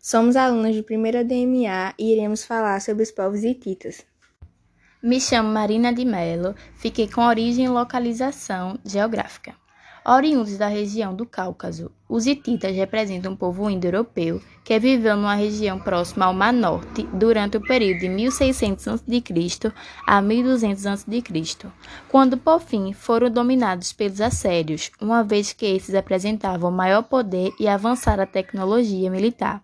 Somos alunos de primeira DMA e iremos falar sobre os povos hititas. Me chamo Marina de Mello, fiquei com origem e localização geográfica. Oriundos da região do Cáucaso, os hititas representam um povo indo-europeu que viveu numa região próxima ao Mar Norte durante o período de 1600 a.C. a 1200 a.C., quando por fim foram dominados pelos assérios, uma vez que esses apresentavam maior poder e avançada tecnologia militar.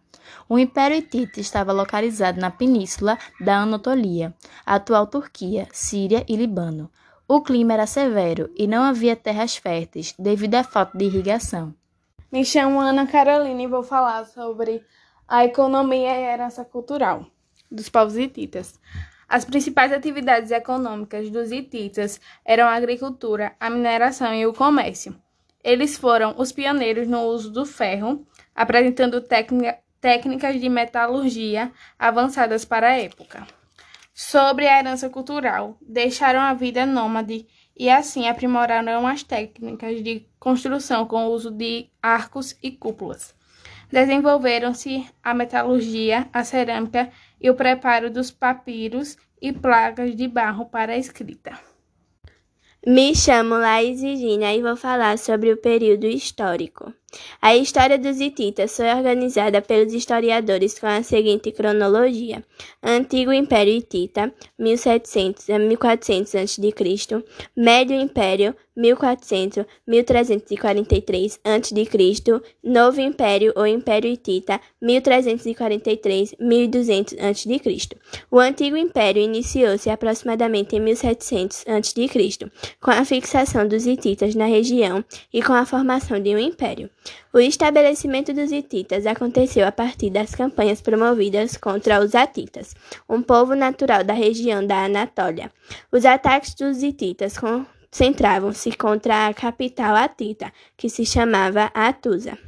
O Império Hitita estava localizado na península da Anatolia, atual Turquia, Síria e Líbano. O clima era severo e não havia terras férteis devido à falta de irrigação. Me chamo Ana Carolina e vou falar sobre a economia e a herança cultural dos povos hititas. As principais atividades econômicas dos hititas eram a agricultura, a mineração e o comércio. Eles foram os pioneiros no uso do ferro, apresentando técnicas de metalurgia avançadas para a época sobre a herança cultural, deixaram a vida nômade e assim aprimoraram as técnicas de construção com o uso de arcos e cúpulas. Desenvolveram-se a metalurgia, a cerâmica e o preparo dos papiros e placas de barro para a escrita. Me chamo Laís Virginia e vou falar sobre o período histórico. A história dos hititas foi organizada pelos historiadores com a seguinte cronologia: Antigo Império Hitita, 1700 a 1400 a.C., Médio Império, 1400 1343 a.C., Novo Império ou Império Hitita, 1343 1200 a.C. O Antigo Império iniciou-se aproximadamente em 1700 a.C., com a fixação dos hititas na região e com a formação de um império. O estabelecimento dos hititas aconteceu a partir das campanhas promovidas contra os atitas, um povo natural da região da Anatólia. Os ataques dos hititas concentravam-se contra a capital atita, que se chamava Atusa.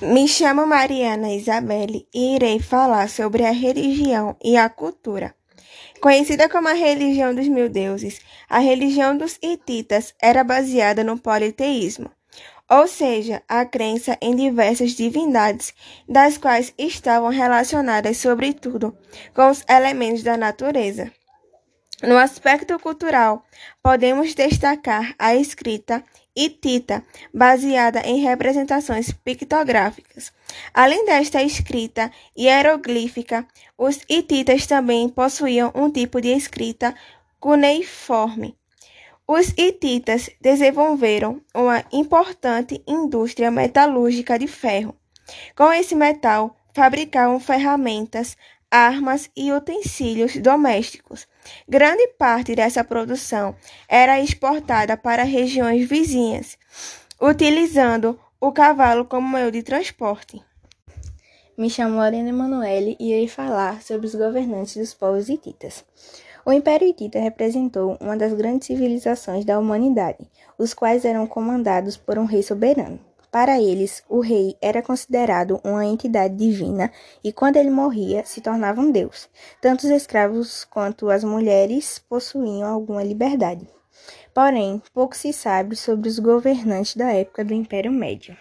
Me chamo Mariana Isabelle e irei falar sobre a religião e a cultura. Conhecida como a religião dos mil deuses, a religião dos hititas era baseada no politeísmo ou seja, a crença em diversas divindades, das quais estavam relacionadas, sobretudo, com os elementos da natureza. No aspecto cultural, podemos destacar a escrita hitita, baseada em representações pictográficas. Além desta escrita hieroglífica, os hititas também possuíam um tipo de escrita cuneiforme, os hititas desenvolveram uma importante indústria metalúrgica de ferro. Com esse metal, fabricavam ferramentas, armas e utensílios domésticos. Grande parte dessa produção era exportada para regiões vizinhas, utilizando o cavalo como meio de transporte. Me chamo Lorena Emanuele e irei falar sobre os governantes dos povos hititas. O Império Hitita representou uma das grandes civilizações da humanidade, os quais eram comandados por um rei soberano. Para eles, o rei era considerado uma entidade divina e, quando ele morria, se tornava um deus. Tanto os escravos quanto as mulheres possuíam alguma liberdade. Porém, pouco se sabe sobre os governantes da época do Império Médio.